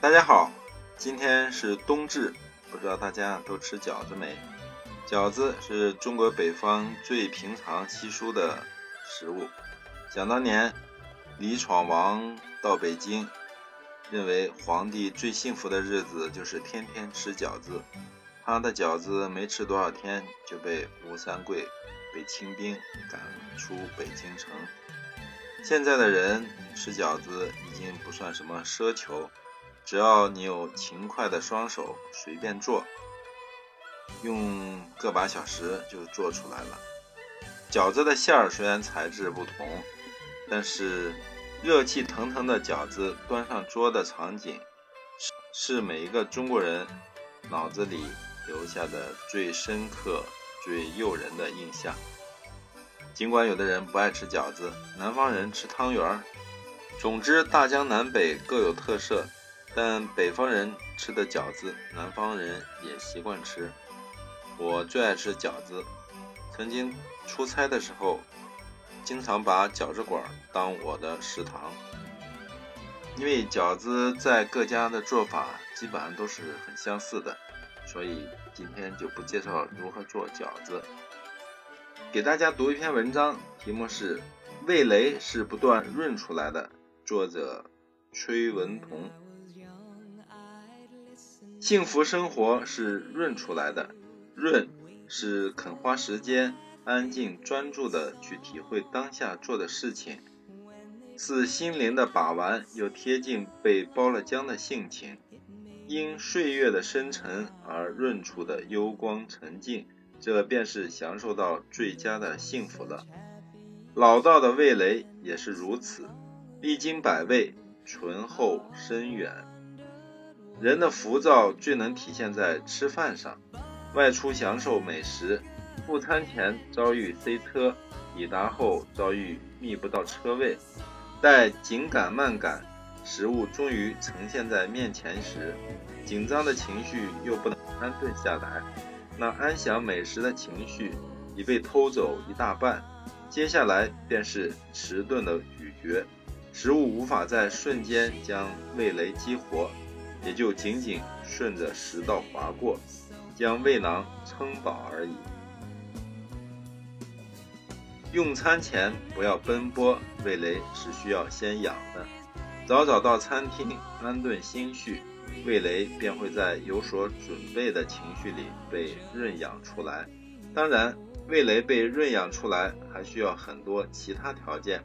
大家好，今天是冬至，不知道大家都吃饺子没？饺子是中国北方最平常稀疏的食物。想当年，李闯王到北京，认为皇帝最幸福的日子就是天天吃饺子。他的饺子没吃多少天，就被吴三桂被清兵赶出北京城。现在的人吃饺子已经不算什么奢求，只要你有勤快的双手，随便做，用个把小时就做出来了。饺子的馅儿虽然材质不同，但是热气腾腾的饺子端上桌的场景，是是每一个中国人脑子里留下的最深刻、最诱人的印象。尽管有的人不爱吃饺子，南方人吃汤圆儿。总之，大江南北各有特色，但北方人吃的饺子，南方人也习惯吃。我最爱吃饺子，曾经出差的时候，经常把饺子馆当我的食堂。因为饺子在各家的做法基本上都是很相似的，所以今天就不介绍如何做饺子。给大家读一篇文章，题目是《味蕾是不断润出来的》，作者崔文彤。幸福生活是润出来的，润是肯花时间、安静专注的去体会当下做的事情，似心灵的把玩，又贴近被包了浆的性情，因岁月的深沉而润出的幽光沉静。这便是享受到最佳的幸福了。老道的味蕾也是如此，历经百味，醇厚深远。人的浮躁最能体现在吃饭上。外出享受美食，赴餐前遭遇塞车，抵达后遭遇觅不到车位，待紧赶慢赶，食物终于呈现在面前时，紧张的情绪又不能安顿下来。那安享美食的情绪已被偷走一大半，接下来便是迟钝的咀嚼，食物无法在瞬间将味蕾激活，也就仅仅顺着食道划过，将胃囊撑饱而已。用餐前不要奔波，味蕾是需要先养的，早早到餐厅安顿心绪。味蕾便会在有所准备的情绪里被润养出来。当然，味蕾被润养出来还需要很多其他条件：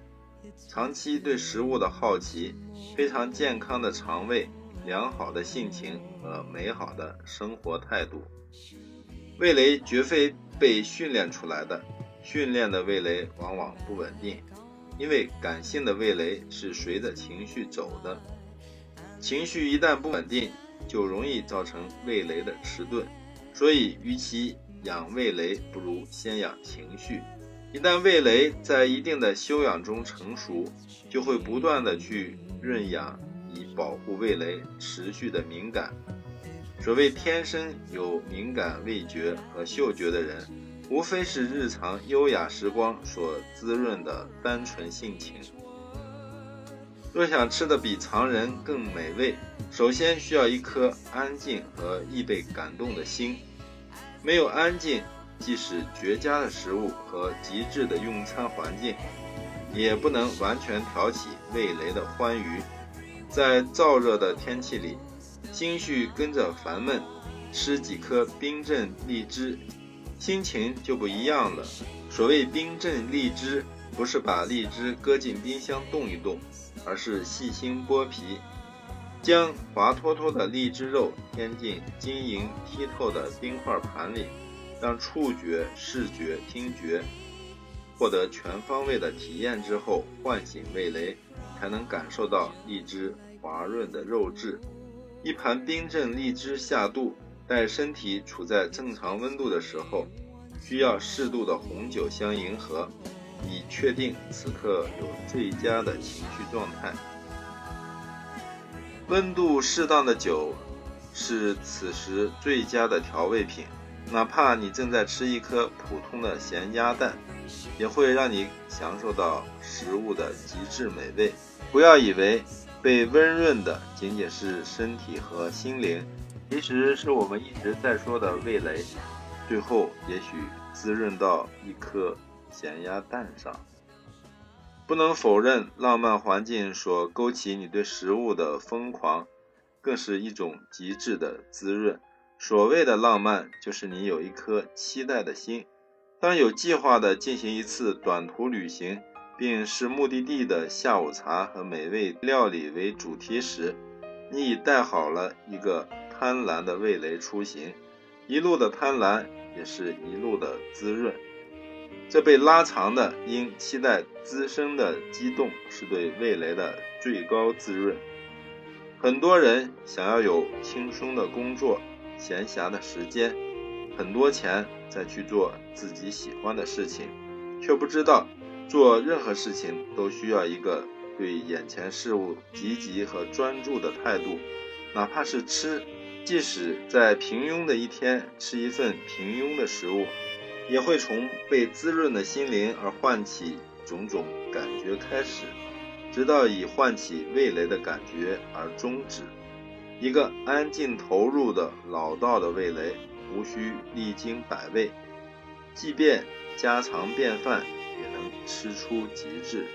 长期对食物的好奇、非常健康的肠胃、良好的性情和美好的生活态度。味蕾绝非被训练出来的，训练的味蕾往往不稳定，因为感性的味蕾是随着情绪走的。情绪一旦不稳定，就容易造成味蕾的迟钝。所以，与其养味蕾，不如先养情绪。一旦味蕾在一定的修养中成熟，就会不断的去润养，保护味蕾持续的敏感。所谓天生有敏感味觉和嗅觉的人，无非是日常优雅时光所滋润的单纯性情。若想吃的比常人更美味，首先需要一颗安静和易被感动的心。没有安静，即使绝佳的食物和极致的用餐环境，也不能完全挑起味蕾的欢愉。在燥热的天气里，心绪跟着烦闷，吃几颗冰镇荔枝，心情就不一样了。所谓冰镇荔枝，不是把荔枝搁进冰箱冻一冻。而是细心剥皮，将滑脱脱的荔枝肉添进晶莹剔透的冰块盘里，让触觉、视觉、听觉获得全方位的体验之后，唤醒味蕾，才能感受到荔枝滑润的肉质。一盘冰镇荔枝下肚，待身体处在正常温度的时候，需要适度的红酒相迎合。以确定此刻有最佳的情绪状态。温度适当的酒是此时最佳的调味品，哪怕你正在吃一颗普通的咸鸭蛋，也会让你享受到食物的极致美味。不要以为被温润的仅仅是身体和心灵，其实是我们一直在说的味蕾，最后也许滋润到一颗咸鸭蛋上。不能否认，浪漫环境所勾起你对食物的疯狂，更是一种极致的滋润。所谓的浪漫，就是你有一颗期待的心。当有计划地进行一次短途旅行，并视目的地的下午茶和美味料理为主题时，你已带好了一个贪婪的味蕾出行。一路的贪婪，也是一路的滋润。这被拉长的因期待滋生的激动，是对味蕾的最高滋润。很多人想要有轻松的工作、闲暇的时间、很多钱，再去做自己喜欢的事情，却不知道做任何事情都需要一个对眼前事物积极和专注的态度，哪怕是吃，即使在平庸的一天吃一份平庸的食物。也会从被滋润的心灵而唤起种种感觉开始，直到以唤起味蕾的感觉而终止。一个安静投入的老道的味蕾，无需历经百味，即便家常便饭，也能吃出极致。